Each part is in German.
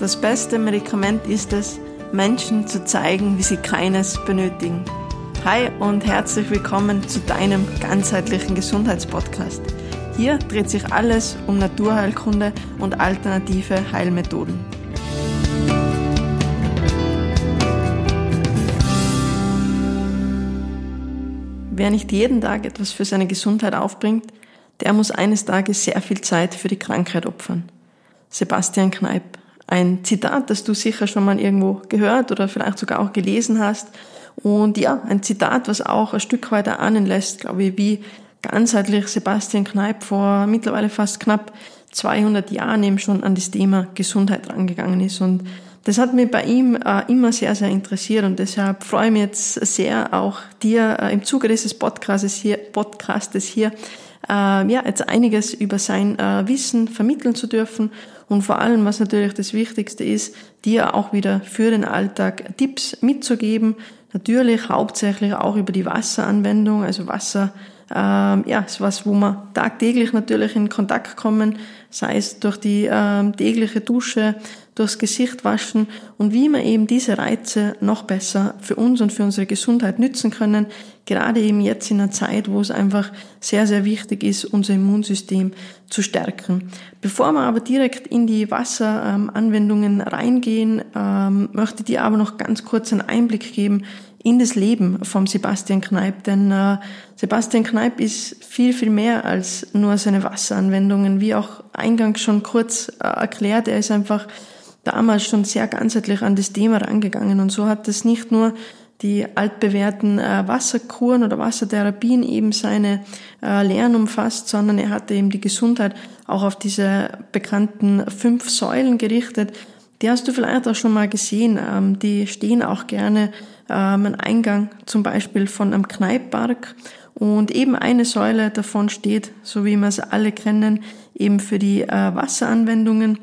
Das beste Medikament ist es, Menschen zu zeigen, wie sie keines benötigen. Hi und herzlich willkommen zu deinem ganzheitlichen Gesundheitspodcast. Hier dreht sich alles um Naturheilkunde und alternative Heilmethoden. Wer nicht jeden Tag etwas für seine Gesundheit aufbringt, der muss eines Tages sehr viel Zeit für die Krankheit opfern. Sebastian Kneip ein Zitat, das du sicher schon mal irgendwo gehört oder vielleicht sogar auch gelesen hast. Und ja, ein Zitat, was auch ein Stück weiter ahnen lässt, glaube ich, wie ganzheitlich Sebastian Kneip vor mittlerweile fast knapp 200 Jahren eben schon an das Thema Gesundheit rangegangen ist. Und das hat mich bei ihm äh, immer sehr, sehr interessiert und deshalb freue ich mich jetzt sehr, auch dir äh, im Zuge dieses Podcastes hier, Podcastes hier äh, ja, jetzt einiges über sein Wissen vermitteln zu dürfen und vor allem, was natürlich das Wichtigste ist, dir auch wieder für den Alltag Tipps mitzugeben. Natürlich hauptsächlich auch über die Wasseranwendung, also Wasser ähm, ja, ist was, wo wir tagtäglich natürlich in Kontakt kommen, sei es durch die ähm, tägliche Dusche, durchs Gesicht waschen und wie wir eben diese Reize noch besser für uns und für unsere Gesundheit nützen können, gerade eben jetzt in einer Zeit, wo es einfach sehr, sehr wichtig ist, unser Immunsystem zu stärken. Bevor wir aber direkt in die Wasseranwendungen reingehen, ähm, möchte ich dir aber noch ganz kurz einen Einblick geben, in das Leben vom Sebastian Kneip, denn äh, Sebastian Kneip ist viel, viel mehr als nur seine Wasseranwendungen, wie auch eingangs schon kurz äh, erklärt, er ist einfach damals schon sehr ganzheitlich an das Thema rangegangen und so hat es nicht nur die altbewährten äh, Wasserkuren oder Wassertherapien eben seine äh, Lehren umfasst, sondern er hatte eben die Gesundheit auch auf diese bekannten fünf Säulen gerichtet. Die hast du vielleicht auch schon mal gesehen. Ähm, die stehen auch gerne ähm, ein Eingang zum Beispiel von einem Kneipppark. Und eben eine Säule davon steht, so wie wir es alle kennen, eben für die äh, Wasseranwendungen.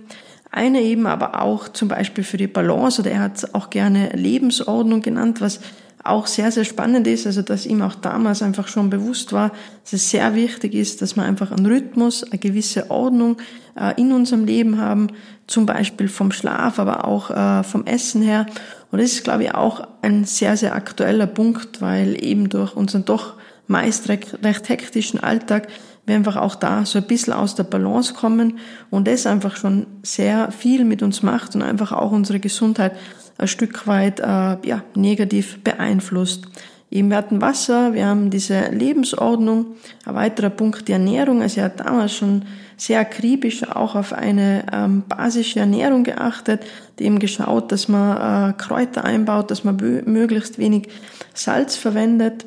Eine eben aber auch zum Beispiel für die Balance oder er hat auch gerne Lebensordnung genannt, was auch sehr, sehr spannend ist, also dass ihm auch damals einfach schon bewusst war, dass es sehr wichtig ist, dass wir einfach einen Rhythmus, eine gewisse Ordnung äh, in unserem Leben haben, zum Beispiel vom Schlaf, aber auch äh, vom Essen her. Und das ist, glaube ich, auch ein sehr, sehr aktueller Punkt, weil eben durch unseren doch meist recht, recht hektischen Alltag wir einfach auch da so ein bisschen aus der Balance kommen und das einfach schon sehr viel mit uns macht und einfach auch unsere Gesundheit ein Stück weit äh, ja, negativ beeinflusst. Eben wir hatten Wasser, wir haben diese Lebensordnung, ein weiterer Punkt die Ernährung. Also er hat damals schon sehr akribisch auch auf eine ähm, basische Ernährung geachtet, dem geschaut, dass man äh, Kräuter einbaut, dass man möglichst wenig Salz verwendet.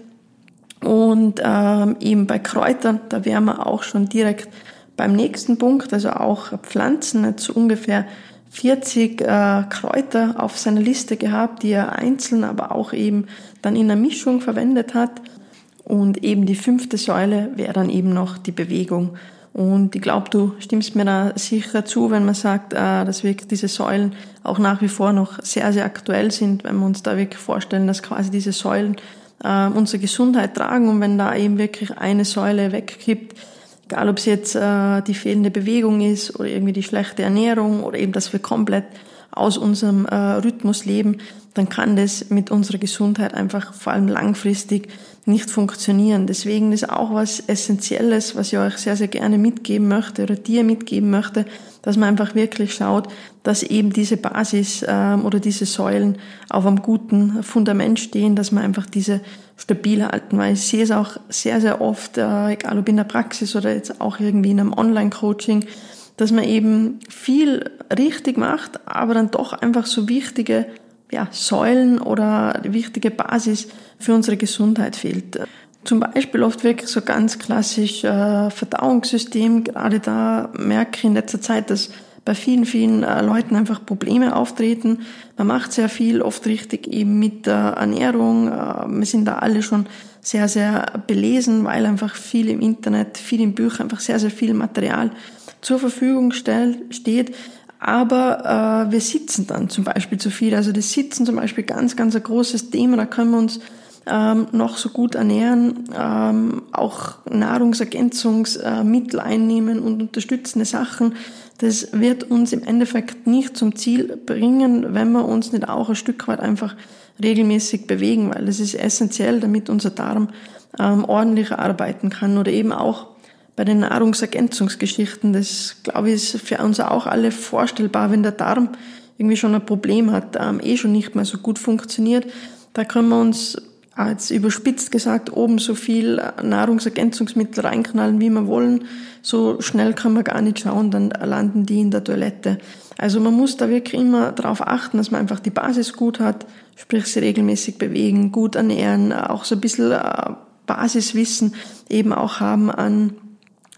Und ähm, eben bei Kräutern, da wären wir auch schon direkt beim nächsten Punkt, also auch Pflanzen, jetzt ungefähr 40 äh, Kräuter auf seiner Liste gehabt, die er einzeln, aber auch eben dann in einer Mischung verwendet hat. Und eben die fünfte Säule wäre dann eben noch die Bewegung. Und ich glaube, du stimmst mir da sicher zu, wenn man sagt, äh, dass wirklich diese Säulen auch nach wie vor noch sehr, sehr aktuell sind, wenn wir uns da wirklich vorstellen, dass quasi diese Säulen äh, unsere Gesundheit tragen und wenn da eben wirklich eine Säule wegkippt, egal ob es jetzt äh, die fehlende Bewegung ist oder irgendwie die schlechte Ernährung oder eben, dass wir komplett aus unserem äh, Rhythmus leben, dann kann das mit unserer Gesundheit einfach vor allem langfristig nicht funktionieren. Deswegen ist auch was Essentielles, was ich euch sehr, sehr gerne mitgeben möchte oder dir mitgeben möchte, dass man einfach wirklich schaut, dass eben diese Basis ähm, oder diese Säulen auf einem guten Fundament stehen, dass man einfach diese stabil halten, weil ich sehe es auch sehr, sehr oft, äh, egal ob in der Praxis oder jetzt auch irgendwie in einem Online-Coaching, dass man eben viel richtig macht, aber dann doch einfach so wichtige ja, Säulen oder wichtige Basis für unsere Gesundheit fehlt. Zum Beispiel oft wirklich so ganz klassisch äh, Verdauungssystem. Gerade da merke ich in letzter Zeit, dass bei vielen, vielen äh, Leuten einfach Probleme auftreten. Man macht sehr viel, oft richtig eben mit der Ernährung. Äh, wir sind da alle schon sehr, sehr belesen, weil einfach viel im Internet, viel im Büchern, einfach sehr, sehr viel Material zur Verfügung steht. Aber äh, wir sitzen dann zum Beispiel zu viel. Also das Sitzen zum Beispiel ganz, ganz ein großes Thema. Da können wir uns ähm, noch so gut ernähren, ähm, auch Nahrungsergänzungsmittel einnehmen und unterstützende Sachen. das wird uns im Endeffekt nicht zum Ziel bringen, wenn wir uns nicht auch ein Stück weit einfach regelmäßig bewegen, weil das ist essentiell, damit unser Darm ähm, ordentlich arbeiten kann oder eben auch bei den Nahrungsergänzungsgeschichten. Das, glaube ich, ist für uns auch alle vorstellbar, wenn der Darm irgendwie schon ein Problem hat, ähm, eh schon nicht mehr so gut funktioniert. Da können wir uns als überspitzt gesagt oben so viel Nahrungsergänzungsmittel reinknallen, wie wir wollen. So schnell kann man gar nicht schauen, dann landen die in der Toilette. Also man muss da wirklich immer darauf achten, dass man einfach die Basis gut hat, sprich sie regelmäßig bewegen, gut ernähren, auch so ein bisschen äh, Basiswissen eben auch haben an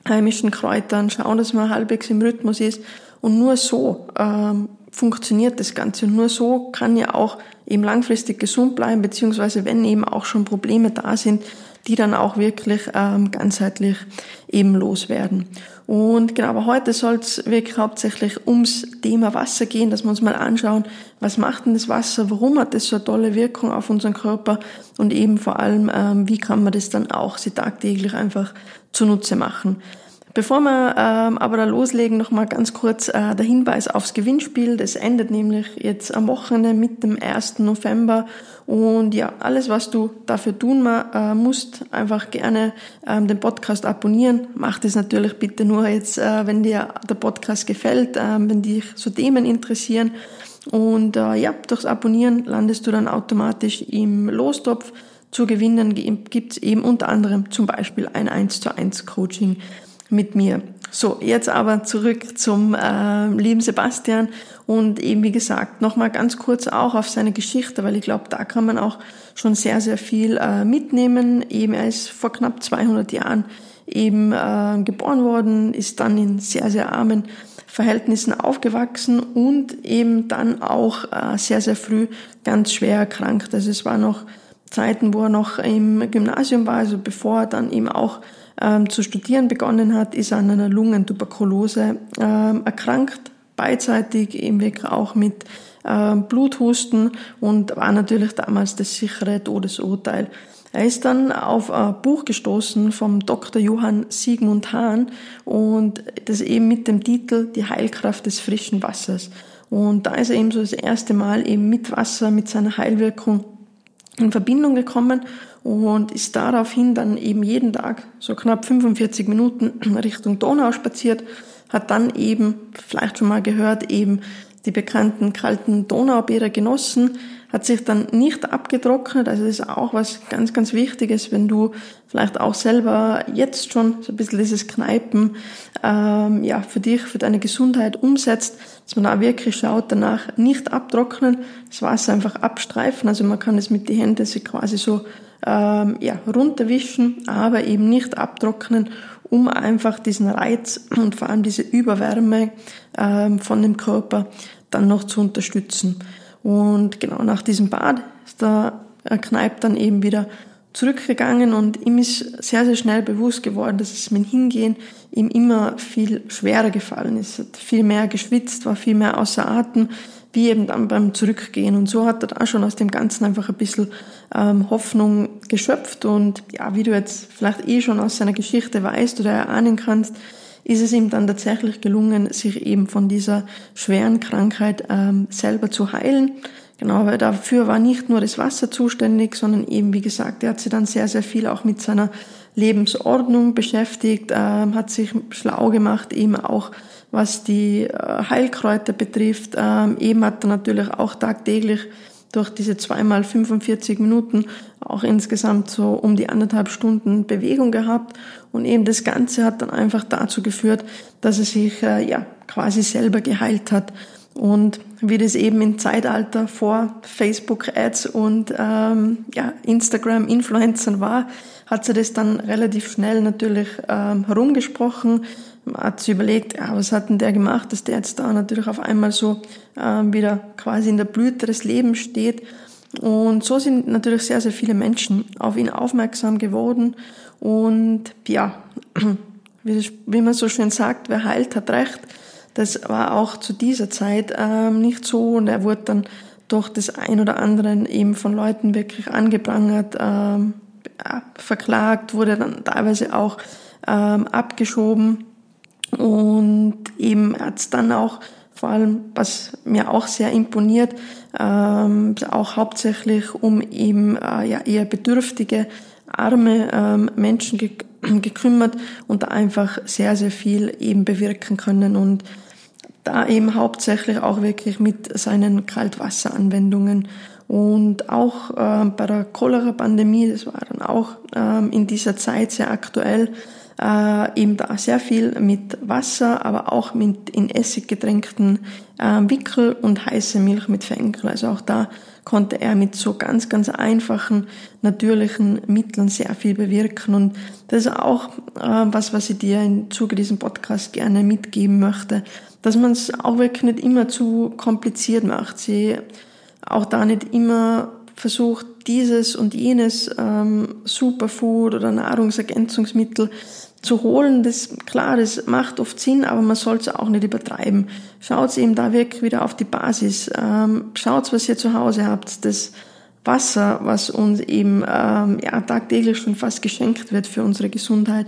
heimischen Kräutern, schauen, dass man halbwegs im Rhythmus ist. Und nur so ähm, funktioniert das Ganze. Und nur so kann ja auch eben langfristig gesund bleiben, beziehungsweise wenn eben auch schon Probleme da sind, die dann auch wirklich ähm, ganzheitlich eben loswerden. Und genau, aber heute soll es wirklich hauptsächlich ums Thema Wasser gehen, dass wir uns mal anschauen, was macht denn das Wasser, warum hat das so eine tolle Wirkung auf unseren Körper und eben vor allem, ähm, wie kann man das dann auch sie tagtäglich einfach zunutze machen. Bevor wir ähm, aber da loslegen, noch mal ganz kurz äh, der Hinweis aufs Gewinnspiel. Das endet nämlich jetzt am Wochenende mit dem 1. November. Und ja, alles, was du dafür tun äh, musst, einfach gerne ähm, den Podcast abonnieren. Mach das natürlich bitte nur jetzt, äh, wenn dir der Podcast gefällt, äh, wenn dich so Themen interessieren. Und äh, ja, durchs Abonnieren landest du dann automatisch im Lostopf. Zu gewinnen gibt's eben unter anderem zum Beispiel ein 1 zu 1 Coaching mit mir. So, jetzt aber zurück zum äh, lieben Sebastian und eben wie gesagt nochmal ganz kurz auch auf seine Geschichte, weil ich glaube, da kann man auch schon sehr, sehr viel äh, mitnehmen. Eben er ist vor knapp 200 Jahren eben äh, geboren worden, ist dann in sehr, sehr armen Verhältnissen aufgewachsen und eben dann auch äh, sehr, sehr früh ganz schwer erkrankt. Also es war noch Zeiten, wo er noch im Gymnasium war, also bevor er dann eben auch ähm, zu studieren begonnen hat, ist an einer Lungentuberkulose ähm, erkrankt, beidseitig eben wirklich auch mit ähm, Bluthusten und war natürlich damals das sichere Todesurteil. Er ist dann auf ein Buch gestoßen vom Dr. Johann Sigmund Hahn und das eben mit dem Titel Die Heilkraft des frischen Wassers. Und da ist er eben so das erste Mal eben mit Wasser, mit seiner Heilwirkung in Verbindung gekommen und ist daraufhin dann eben jeden Tag so knapp 45 Minuten Richtung Donau spaziert, hat dann eben, vielleicht schon mal gehört, eben die bekannten kalten Donaubiere genossen, hat sich dann nicht abgetrocknet. Also das ist auch was ganz, ganz Wichtiges, wenn du vielleicht auch selber jetzt schon so ein bisschen dieses Kneipen ähm, ja, für dich, für deine Gesundheit umsetzt, dass man da wirklich schaut, danach nicht abtrocknen, das Wasser einfach abstreifen. Also man kann es mit den Händen sich quasi so ähm, ja, runterwischen, aber eben nicht abtrocknen, um einfach diesen Reiz und vor allem diese Überwärme ähm, von dem Körper dann noch zu unterstützen. Und genau nach diesem Bad ist der Kneipp dann eben wieder zurückgegangen und ihm ist sehr, sehr schnell bewusst geworden, dass es mit Hingehen ihm immer viel schwerer gefallen ist. Er hat viel mehr geschwitzt, war viel mehr außer Atem, wie eben dann beim Zurückgehen. Und so hat er da schon aus dem Ganzen einfach ein bisschen ähm, Hoffnung geschöpft. Und ja, wie du jetzt vielleicht eh schon aus seiner Geschichte weißt oder erahnen kannst, ist es ihm dann tatsächlich gelungen, sich eben von dieser schweren Krankheit ähm, selber zu heilen. Genau, weil dafür war nicht nur das Wasser zuständig, sondern eben, wie gesagt, er hat sich dann sehr, sehr viel auch mit seiner Lebensordnung beschäftigt, ähm, hat sich schlau gemacht, eben auch was die äh, Heilkräuter betrifft. Ähm, eben hat er natürlich auch tagtäglich durch diese zweimal 45 Minuten auch insgesamt so um die anderthalb Stunden Bewegung gehabt. Und eben das Ganze hat dann einfach dazu geführt, dass er sich äh, ja quasi selber geheilt hat. Und wie das eben im Zeitalter vor Facebook-Ads und ähm, ja, Instagram-Influencern war, hat sie das dann relativ schnell natürlich ähm, herumgesprochen. Hat sich überlegt, ja, was hat denn der gemacht, dass der jetzt da natürlich auf einmal so ähm, wieder quasi in der Blüte des Lebens steht. Und so sind natürlich sehr, sehr viele Menschen auf ihn aufmerksam geworden. Und ja, wie, man so schön sagt, wer heilt, hat recht. Das war auch zu dieser Zeit ähm, nicht so und er wurde dann durch das ein oder anderen eben von Leuten wirklich angeprangert, ähm, verklagt, wurde dann teilweise auch ähm, abgeschoben. Und eben hat es dann auch, vor allem, was mir auch sehr imponiert, ähm, auch hauptsächlich um eben äh, ja, eher bedürftige, arme ähm, Menschen ge gekümmert und da einfach sehr, sehr viel eben bewirken können und da eben hauptsächlich auch wirklich mit seinen Kaltwasseranwendungen und auch äh, bei der Cholera-Pandemie, das war dann auch ähm, in dieser Zeit sehr aktuell, äh, eben da sehr viel mit Wasser, aber auch mit in Essig getränkten äh, Wickel und heiße Milch mit Fenkel. Also auch da konnte er mit so ganz, ganz einfachen, natürlichen Mitteln sehr viel bewirken. Und das ist auch äh, was, was ich dir im Zuge diesem Podcast gerne mitgeben möchte, dass man es auch wirklich nicht immer zu kompliziert macht. Sie auch da nicht immer versucht, dieses und jenes ähm, Superfood oder Nahrungsergänzungsmittel zu holen, das, klar, das macht oft Sinn, aber man soll es auch nicht übertreiben. Schaut eben da wirklich wieder auf die Basis. Ähm, schaut, was ihr zu Hause habt. Das Wasser, was uns eben ähm, ja, tagtäglich schon fast geschenkt wird für unsere Gesundheit.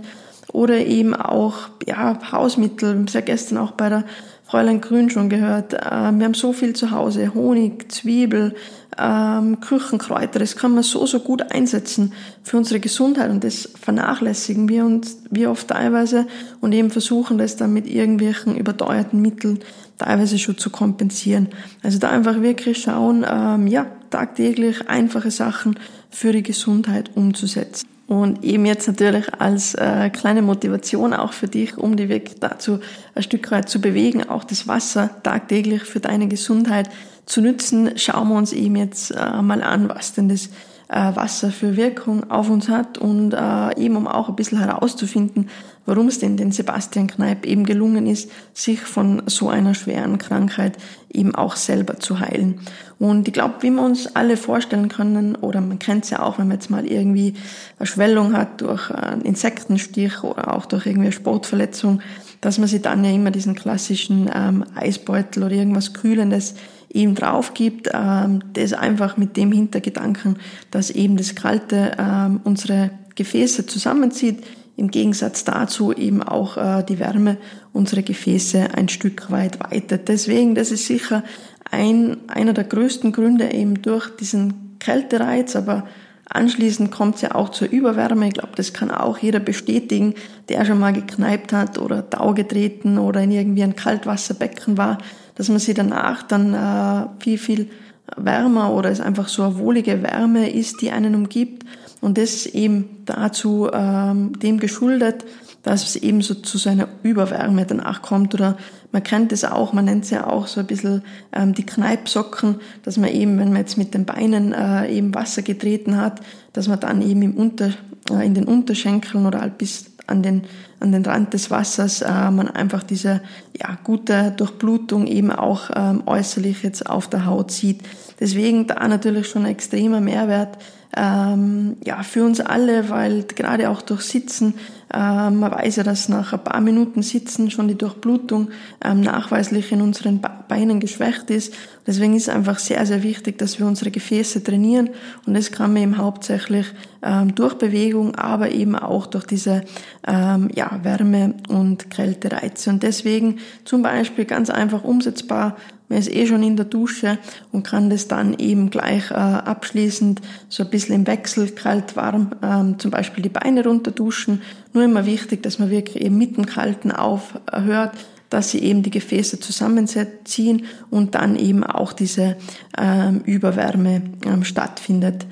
Oder eben auch ja, Hausmittel. Ich habe gestern auch bei der Fräulein Grün schon gehört. Äh, wir haben so viel zu Hause. Honig, Zwiebel, ähm, Küchenkräuter, das kann man so, so gut einsetzen für unsere Gesundheit und das vernachlässigen wir uns wir oft teilweise und eben versuchen das dann mit irgendwelchen überteuerten Mitteln teilweise schon zu kompensieren. Also da einfach wirklich schauen, ähm, ja, tagtäglich einfache Sachen für die Gesundheit umzusetzen. Und eben jetzt natürlich als äh, kleine Motivation auch für dich, um die Weg dazu ein Stück weit zu bewegen, auch das Wasser tagtäglich für deine Gesundheit zu nützen, schauen wir uns eben jetzt äh, mal an, was denn das äh, Wasser für Wirkung auf uns hat und äh, eben um auch ein bisschen herauszufinden, warum es denn den Sebastian Kneip eben gelungen ist, sich von so einer schweren Krankheit eben auch selber zu heilen. Und ich glaube, wie wir uns alle vorstellen können, oder man kennt es ja auch, wenn man jetzt mal irgendwie eine Schwellung hat durch einen Insektenstich oder auch durch irgendwie eine Sportverletzung, dass man sich dann ja immer diesen klassischen ähm, Eisbeutel oder irgendwas Kühlendes eben drauf gibt, ähm, das einfach mit dem Hintergedanken, dass eben das Kalte ähm, unsere Gefäße zusammenzieht, im Gegensatz dazu eben auch äh, die Wärme unsere Gefäße ein Stück weit weitet. Deswegen, das ist sicher ein, einer der größten Gründe eben durch diesen Kältereiz, aber anschließend kommt es ja auch zur Überwärme. Ich glaube, das kann auch jeder bestätigen, der schon mal gekneipt hat oder Tau getreten oder in irgendwie ein Kaltwasserbecken war, dass man sie danach dann äh, viel, viel wärmer oder es einfach so eine wohlige Wärme ist, die einen umgibt. Und das ist eben dazu ähm, dem geschuldet, dass es eben so zu so einer Überwärme danach kommt. Oder man kennt es auch, man nennt es ja auch so ein bisschen ähm, die Kneipsocken, dass man eben, wenn man jetzt mit den Beinen äh, eben Wasser getreten hat, dass man dann eben im Unter, äh, in den Unterschenkeln oder halt bis an den, an den Rand des Wassers äh, man einfach diese ja, gute Durchblutung eben auch ähm, äußerlich jetzt auf der Haut sieht. Deswegen da natürlich schon ein extremer Mehrwert ähm, ja, für uns alle, weil gerade auch durch Sitzen, ähm, man weiß ja, dass nach ein paar Minuten Sitzen schon die Durchblutung ähm, nachweislich in unseren Beinen geschwächt ist. Deswegen ist es einfach sehr, sehr wichtig, dass wir unsere Gefäße trainieren und das kann man eben hauptsächlich ähm, durch Bewegung, aber eben auch durch diese ähm, ja, Wärme- und Kältereize. Und deswegen zum Beispiel ganz einfach umsetzbar man ist eh schon in der Dusche und kann das dann eben gleich äh, abschließend so ein bisschen im Wechsel kalt, warm, ähm, zum Beispiel die Beine runter duschen. Nur immer wichtig, dass man wirklich eben mit dem Kalten aufhört, dass sie eben die Gefäße zusammenziehen und dann eben auch diese ähm, Überwärme ähm, stattfindet.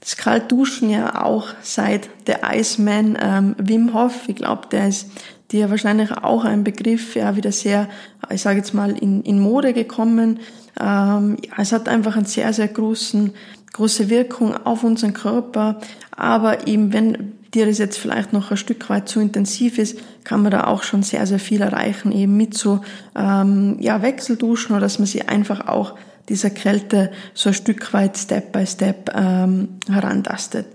Das Kaltduschen ja auch seit der Iceman ähm, Wim Hof. Ich glaube, der ist die ja wahrscheinlich auch ein Begriff, ja, wieder sehr, ich sage jetzt mal, in, in Mode gekommen. Ähm, ja, es hat einfach einen sehr, sehr großen, große Wirkung auf unseren Körper. Aber eben, wenn dir das jetzt vielleicht noch ein Stück weit zu intensiv ist, kann man da auch schon sehr, sehr viel erreichen, eben mit so ähm, ja, Wechselduschen oder dass man sie einfach auch dieser Kälte so ein Stück weit Step by Step ähm, herantastet.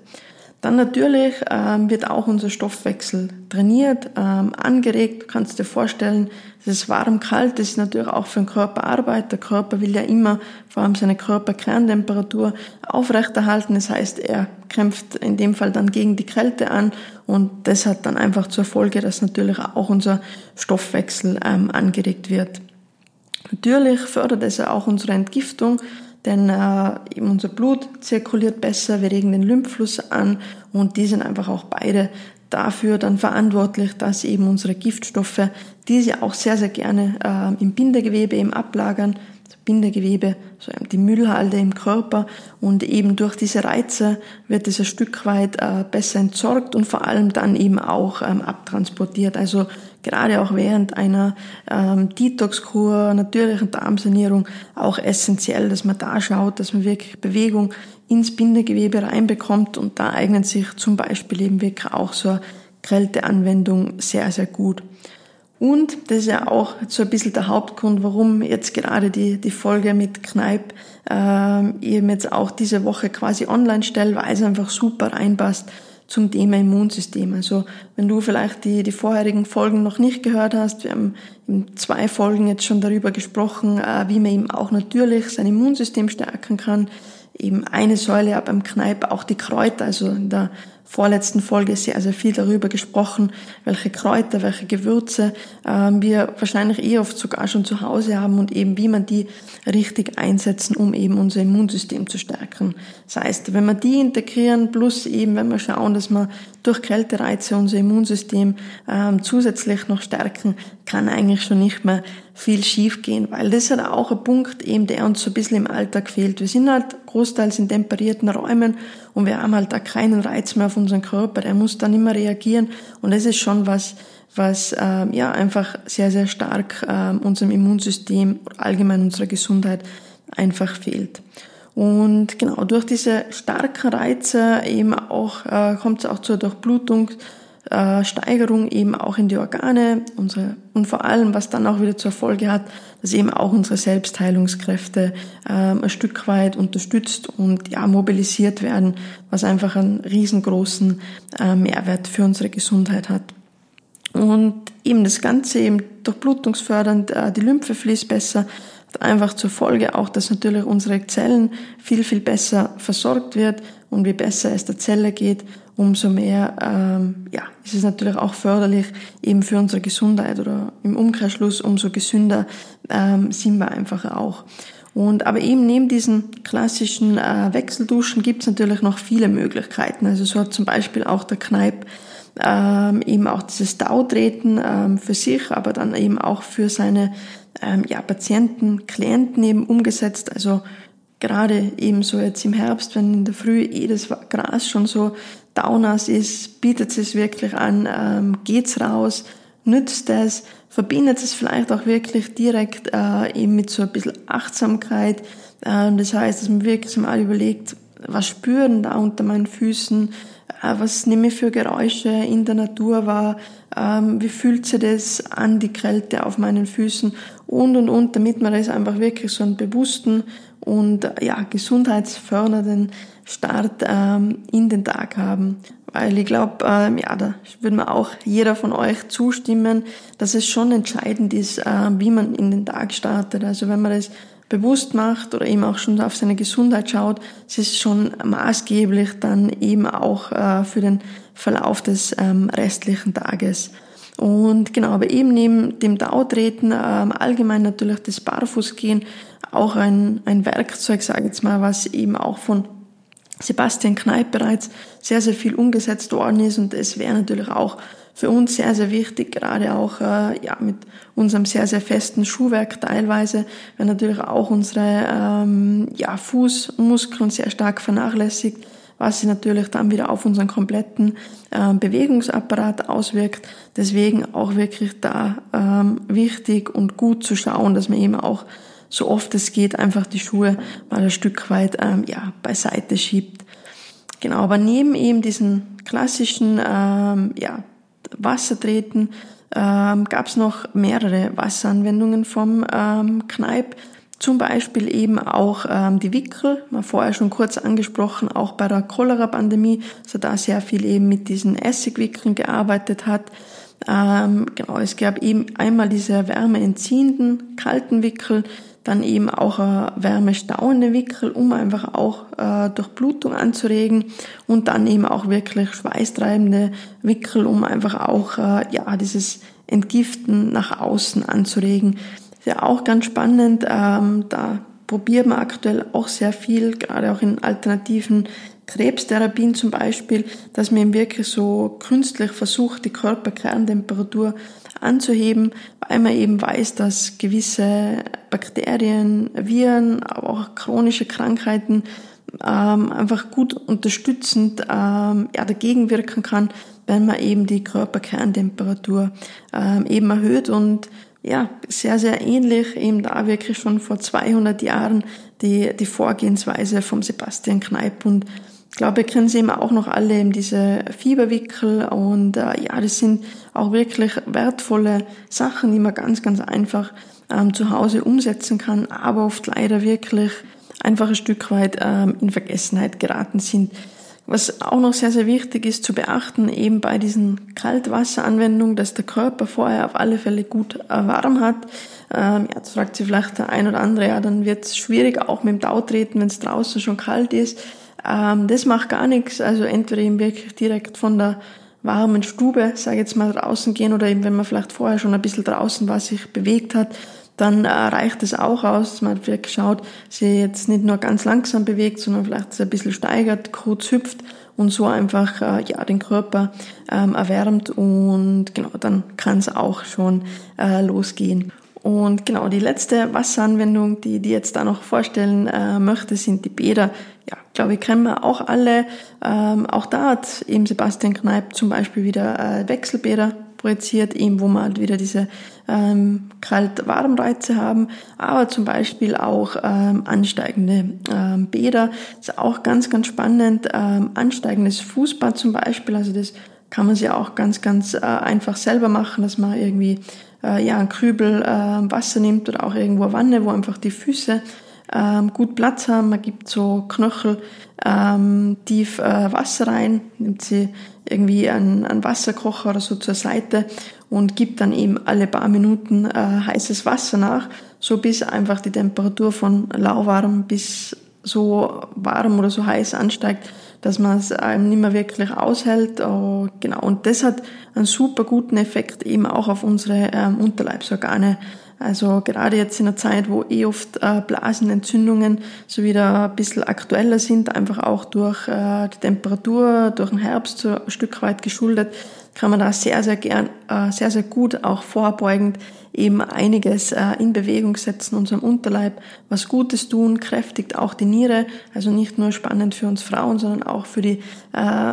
Dann natürlich ähm, wird auch unser Stoffwechsel trainiert, ähm, angeregt. Du kannst dir vorstellen, es ist warm, kalt, das ist natürlich auch für den Körper Arbeit. Der Körper will ja immer vor allem seine Körperkerntemperatur aufrechterhalten. Das heißt, er kämpft in dem Fall dann gegen die Kälte an und das hat dann einfach zur Folge, dass natürlich auch unser Stoffwechsel ähm, angeregt wird. Natürlich fördert es auch unsere Entgiftung denn äh, eben unser Blut zirkuliert besser, wir regen den Lymphfluss an und die sind einfach auch beide dafür dann verantwortlich, dass eben unsere Giftstoffe, die sie auch sehr, sehr gerne äh, im Bindegewebe eben ablagern, Bindegewebe, so die Müllhalde im Körper und eben durch diese Reize wird es ein Stück weit äh, besser entsorgt und vor allem dann eben auch ähm, abtransportiert. Also gerade auch während einer ähm, Detox-Kur, natürlichen Darmsanierung auch essentiell, dass man da schaut, dass man wirklich Bewegung ins Bindegewebe reinbekommt und da eignet sich zum Beispiel eben wirklich auch so eine Kälteanwendung sehr, sehr gut. Und das ist ja auch so ein bisschen der Hauptgrund, warum jetzt gerade die, die Folge mit Kneipp ähm, eben jetzt auch diese Woche quasi online stelle, weil es einfach super reinpasst zum Thema Immunsystem. Also wenn du vielleicht die, die vorherigen Folgen noch nicht gehört hast, wir haben in zwei Folgen jetzt schon darüber gesprochen, äh, wie man eben auch natürlich sein Immunsystem stärken kann. Eben eine Säule beim Kneipp, auch die Kräuter, also in der vorletzten Folge sehr, sehr viel darüber gesprochen, welche Kräuter, welche Gewürze ähm, wir wahrscheinlich eh oft sogar schon zu Hause haben und eben wie man die richtig einsetzen, um eben unser Immunsystem zu stärken. Das heißt, wenn wir die integrieren, plus eben, wenn wir schauen, dass wir durch Kältereize unser Immunsystem ähm, zusätzlich noch stärken, kann eigentlich schon nicht mehr viel schiefgehen, weil das ist halt auch ein Punkt eben, der uns so ein bisschen im Alltag fehlt. Wir sind halt großteils in temperierten Räumen und wir haben halt da keinen Reiz mehr auf unseren Körper. Der muss dann immer reagieren und das ist schon was, was ähm, ja einfach sehr, sehr stark ähm, unserem Immunsystem allgemein unserer Gesundheit einfach fehlt. Und genau durch diese starken Reize eben auch äh, kommt es auch zur Durchblutung äh, Steigerung eben auch in die Organe unsere, und vor allem, was dann auch wieder zur Folge hat, dass eben auch unsere Selbstheilungskräfte ähm, ein Stück weit unterstützt und ja mobilisiert werden, was einfach einen riesengroßen äh, Mehrwert für unsere Gesundheit hat. Und eben das Ganze eben durchblutungsfördernd, äh, die Lymphe fließt besser, einfach zur Folge auch, dass natürlich unsere Zellen viel, viel besser versorgt wird und wie besser es der Zelle geht, umso mehr ähm, ja, ist es natürlich auch förderlich eben für unsere Gesundheit oder im Umkehrschluss umso gesünder ähm, sind wir einfach auch. Und aber eben neben diesen klassischen äh, Wechselduschen gibt es natürlich noch viele Möglichkeiten. Also so hat zum Beispiel auch der Kneipp ähm, eben auch dieses Dautreten ähm, für sich, aber dann eben auch für seine ähm, ja, Patienten, Klienten eben umgesetzt. Also gerade eben so jetzt im Herbst, wenn in der Früh eh das Gras schon so Downers ist, bietet es wirklich an, ähm, geht's raus, nützt es, verbindet es vielleicht auch wirklich direkt äh, eben mit so ein bisschen Achtsamkeit. Äh, das heißt, dass man wirklich mal überlegt, was spüren da unter meinen Füßen, was nehme ich für Geräusche in der Natur wahr, ähm, wie fühlt sich das an, die Kälte auf meinen Füßen und und und, damit man das einfach wirklich so einen bewussten und ja, gesundheitsfördernden Start ähm, in den Tag haben. Weil ich glaube, ähm, ja, da würde mir auch jeder von euch zustimmen, dass es schon entscheidend ist, äh, wie man in den Tag startet. Also wenn man das bewusst macht oder eben auch schon auf seine Gesundheit schaut, es ist schon maßgeblich dann eben auch äh, für den Verlauf des ähm, restlichen Tages. Und genau, aber eben neben dem Dautreten, ähm, allgemein natürlich das Barfußgehen, auch ein, ein Werkzeug, sage ich jetzt mal, was eben auch von Sebastian Kneip bereits sehr, sehr viel umgesetzt worden ist und es wäre natürlich auch für uns sehr, sehr wichtig, gerade auch äh, ja, mit unserem sehr, sehr festen Schuhwerk teilweise, weil natürlich auch unsere ähm, ja, Fußmuskeln sehr stark vernachlässigt, was sich natürlich dann wieder auf unseren kompletten äh, Bewegungsapparat auswirkt. Deswegen auch wirklich da ähm, wichtig und gut zu schauen, dass man eben auch so oft es geht, einfach die Schuhe mal ein Stück weit ähm, ja, beiseite schiebt. Genau, aber neben eben diesen klassischen ähm, ja, Wassertreten ähm, gab es noch mehrere Wasseranwendungen vom ähm, Kneipp. Zum Beispiel eben auch ähm, die Wickel, mal vorher schon kurz angesprochen, auch bei der Cholera-Pandemie, so da sehr viel eben mit diesen Essigwickeln gearbeitet hat. Ähm, genau, es gab eben einmal diese wärmeentziehenden kalten Wickel, dann eben auch äh, wärmestauende Wickel, um einfach auch äh, Durchblutung anzuregen und dann eben auch wirklich schweißtreibende Wickel, um einfach auch äh, ja dieses Entgiften nach außen anzuregen. Ist ja auch ganz spannend, ähm, da probiert man aktuell auch sehr viel, gerade auch in alternativen Krebstherapien zum Beispiel, dass man eben wirklich so künstlich versucht, die Körperkerntemperatur anzuheben, weil man eben weiß, dass gewisse Bakterien, Viren, aber auch chronische Krankheiten ähm, einfach gut unterstützend ähm, ja, dagegen wirken kann, wenn man eben die Körperkerntemperatur ähm, eben erhöht und ja, sehr, sehr ähnlich, eben da wirklich schon vor 200 Jahren die, die Vorgehensweise vom Sebastian Kneip und ich glaube, wir kennen sie eben auch noch alle eben diese Fieberwickel und äh, ja, das sind auch wirklich wertvolle Sachen, die man ganz, ganz einfach ähm, zu Hause umsetzen kann, aber oft leider wirklich einfach ein Stück weit ähm, in Vergessenheit geraten sind. Was auch noch sehr, sehr wichtig ist zu beachten, eben bei diesen Kaltwasseranwendungen, dass der Körper vorher auf alle Fälle gut äh, warm hat. Ähm, jetzt fragt sich vielleicht der ein oder andere, ja, dann wird es schwierig, auch mit dem Tautreten, wenn es draußen schon kalt ist. Ähm, das macht gar nichts. Also entweder eben wirklich direkt von der warmen Stube, sage jetzt mal, draußen gehen oder eben, wenn man vielleicht vorher schon ein bisschen draußen war, sich bewegt hat, dann äh, reicht es auch aus, dass man wirklich schaut, sie jetzt nicht nur ganz langsam bewegt, sondern vielleicht ein bisschen steigert, kurz hüpft und so einfach äh, ja den Körper ähm, erwärmt und genau dann kann es auch schon äh, losgehen. Und genau die letzte Wasseranwendung, die die jetzt da noch vorstellen äh, möchte, sind die Bäder. Ja, glaube ich, kennen wir auch alle. Ähm, auch da hat eben Sebastian Kneip zum Beispiel wieder äh, Wechselbäder projiziert, eben wo wir halt wieder diese ähm, Kalt-Warm-Reize haben, aber zum Beispiel auch ähm, ansteigende ähm, Bäder. Das ist auch ganz, ganz spannend. Ähm, ansteigendes Fußbad zum Beispiel, also das kann man sich auch ganz, ganz äh, einfach selber machen, dass man irgendwie äh, ja, einen Krübel äh, Wasser nimmt oder auch irgendwo eine Wanne, wo einfach die Füße ähm, gut Platz haben. Man gibt so Knöchel ähm, tief äh, Wasser rein, nimmt sie irgendwie einen, einen Wasserkocher oder so zur Seite und gibt dann eben alle paar Minuten äh, heißes Wasser nach, so bis einfach die Temperatur von lauwarm bis so warm oder so heiß ansteigt, dass man es einem nicht mehr wirklich aushält. Oh, genau. Und das hat einen super guten Effekt eben auch auf unsere ähm, Unterleibsorgane. Also gerade jetzt in einer Zeit, wo eh oft äh, Blasenentzündungen so wieder ein bisschen aktueller sind, einfach auch durch äh, die Temperatur, durch den Herbst so ein Stück weit geschuldet, kann man da sehr, sehr gern, äh, sehr, sehr gut auch vorbeugend eben einiges in Bewegung setzen, unserem Unterleib was Gutes tun, kräftigt auch die Niere, also nicht nur spannend für uns Frauen, sondern auch für die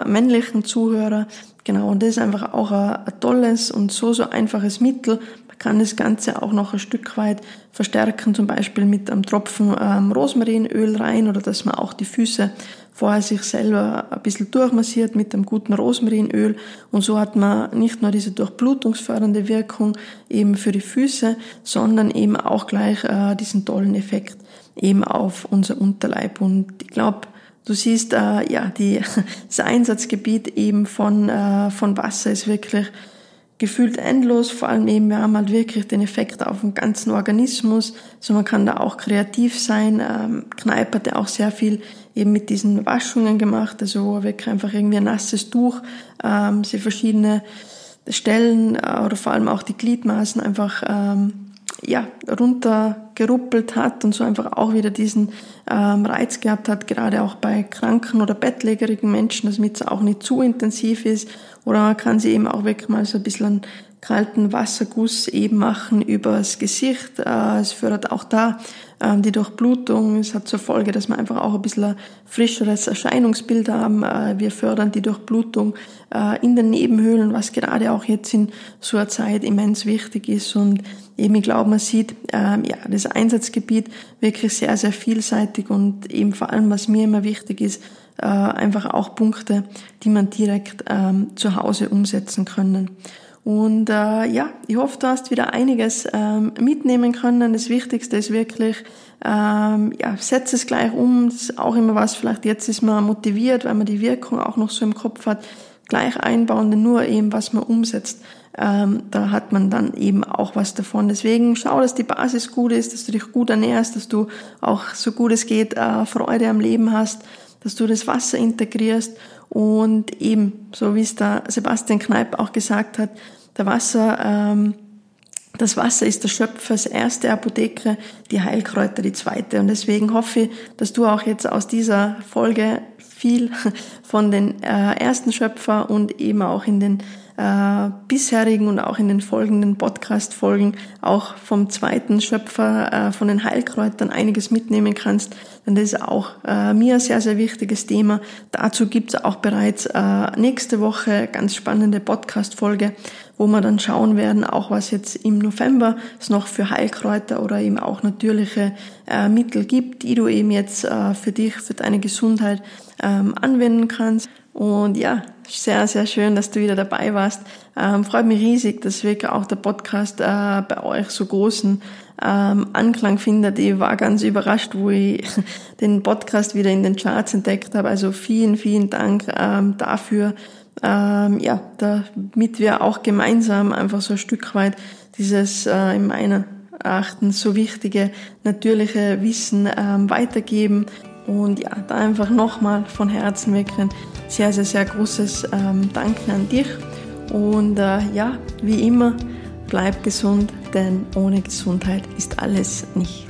männlichen Zuhörer. Genau, und das ist einfach auch ein tolles und so, so einfaches Mittel. Kann das Ganze auch noch ein Stück weit verstärken, zum Beispiel mit einem Tropfen ähm, Rosmarinöl rein oder dass man auch die Füße vorher sich selber ein bisschen durchmassiert mit einem guten Rosmarinöl. Und so hat man nicht nur diese durchblutungsfördernde Wirkung eben für die Füße, sondern eben auch gleich äh, diesen tollen Effekt eben auf unser Unterleib. Und ich glaube, Du siehst, äh, ja, die, das Einsatzgebiet eben von, äh, von Wasser ist wirklich gefühlt endlos. Vor allem eben, wir haben halt wirklich den Effekt auf den ganzen Organismus. Also man kann da auch kreativ sein. Ähm, Kneipp hat ja auch sehr viel eben mit diesen Waschungen gemacht, also wo wirklich einfach irgendwie ein nasses Tuch, ähm, sie verschiedene Stellen äh, oder vor allem auch die Gliedmaßen einfach ähm, ja, runtergeruppelt hat und so einfach auch wieder diesen ähm, Reiz gehabt hat, gerade auch bei kranken oder bettlägerigen Menschen, damit es auch nicht zu intensiv ist. Oder man kann sie eben auch wirklich mal so ein bisschen einen kalten Wasserguss eben machen übers Gesicht. Äh, es fördert auch da ähm, die Durchblutung. Es hat zur Folge, dass wir einfach auch ein bisschen ein frischeres Erscheinungsbild haben. Äh, wir fördern die Durchblutung äh, in den Nebenhöhlen, was gerade auch jetzt in so einer Zeit immens wichtig ist. Und eben, ich glaube, man sieht, ähm, ja, das Einsatzgebiet wirklich sehr, sehr vielseitig und eben vor allem, was mir immer wichtig ist, äh, einfach auch Punkte, die man direkt ähm, zu Hause umsetzen können. Und äh, ja, ich hoffe, du hast wieder einiges ähm, mitnehmen können. Das Wichtigste ist wirklich, ähm, ja, setz es gleich um. Das ist auch immer was, vielleicht jetzt ist man motiviert, weil man die Wirkung auch noch so im Kopf hat. Gleich einbauen, denn nur eben, was man umsetzt, ähm, da hat man dann eben auch was davon. Deswegen schau, dass die Basis gut ist, dass du dich gut ernährst, dass du auch so gut es geht äh, Freude am Leben hast, dass du das Wasser integrierst und eben, so wie es der Sebastian Kneip auch gesagt hat, der Wasser, ähm, das Wasser ist der Schöpfers erste Apotheke, die Heilkräuter die zweite. Und deswegen hoffe ich, dass du auch jetzt aus dieser Folge viel von den äh, ersten Schöpfer und eben auch in den äh, bisherigen und auch in den folgenden Podcast-Folgen auch vom zweiten Schöpfer äh, von den Heilkräutern einiges mitnehmen kannst. Denn das ist auch äh, mir ein sehr, sehr wichtiges Thema. Dazu gibt es auch bereits äh, nächste Woche ganz spannende Podcast-Folge, wo wir dann schauen werden, auch was jetzt im November es noch für Heilkräuter oder eben auch natürliche äh, Mittel gibt, die du eben jetzt äh, für dich, für deine Gesundheit ähm, anwenden kannst. Und ja, sehr, sehr schön, dass du wieder dabei warst. Ähm, freut mich riesig, dass wirklich auch der Podcast äh, bei euch so großen ähm, Anklang findet. Ich war ganz überrascht, wo ich den Podcast wieder in den Charts entdeckt habe. Also vielen, vielen Dank ähm, dafür. Ähm, ja, damit wir auch gemeinsam einfach so ein Stück weit dieses äh, in meiner Achten so wichtige natürliche Wissen ähm, weitergeben. Und ja, da einfach nochmal von Herzen wirklich ein sehr, sehr, sehr großes ähm, Danke an dich. Und äh, ja, wie immer, bleib gesund, denn ohne Gesundheit ist alles nicht.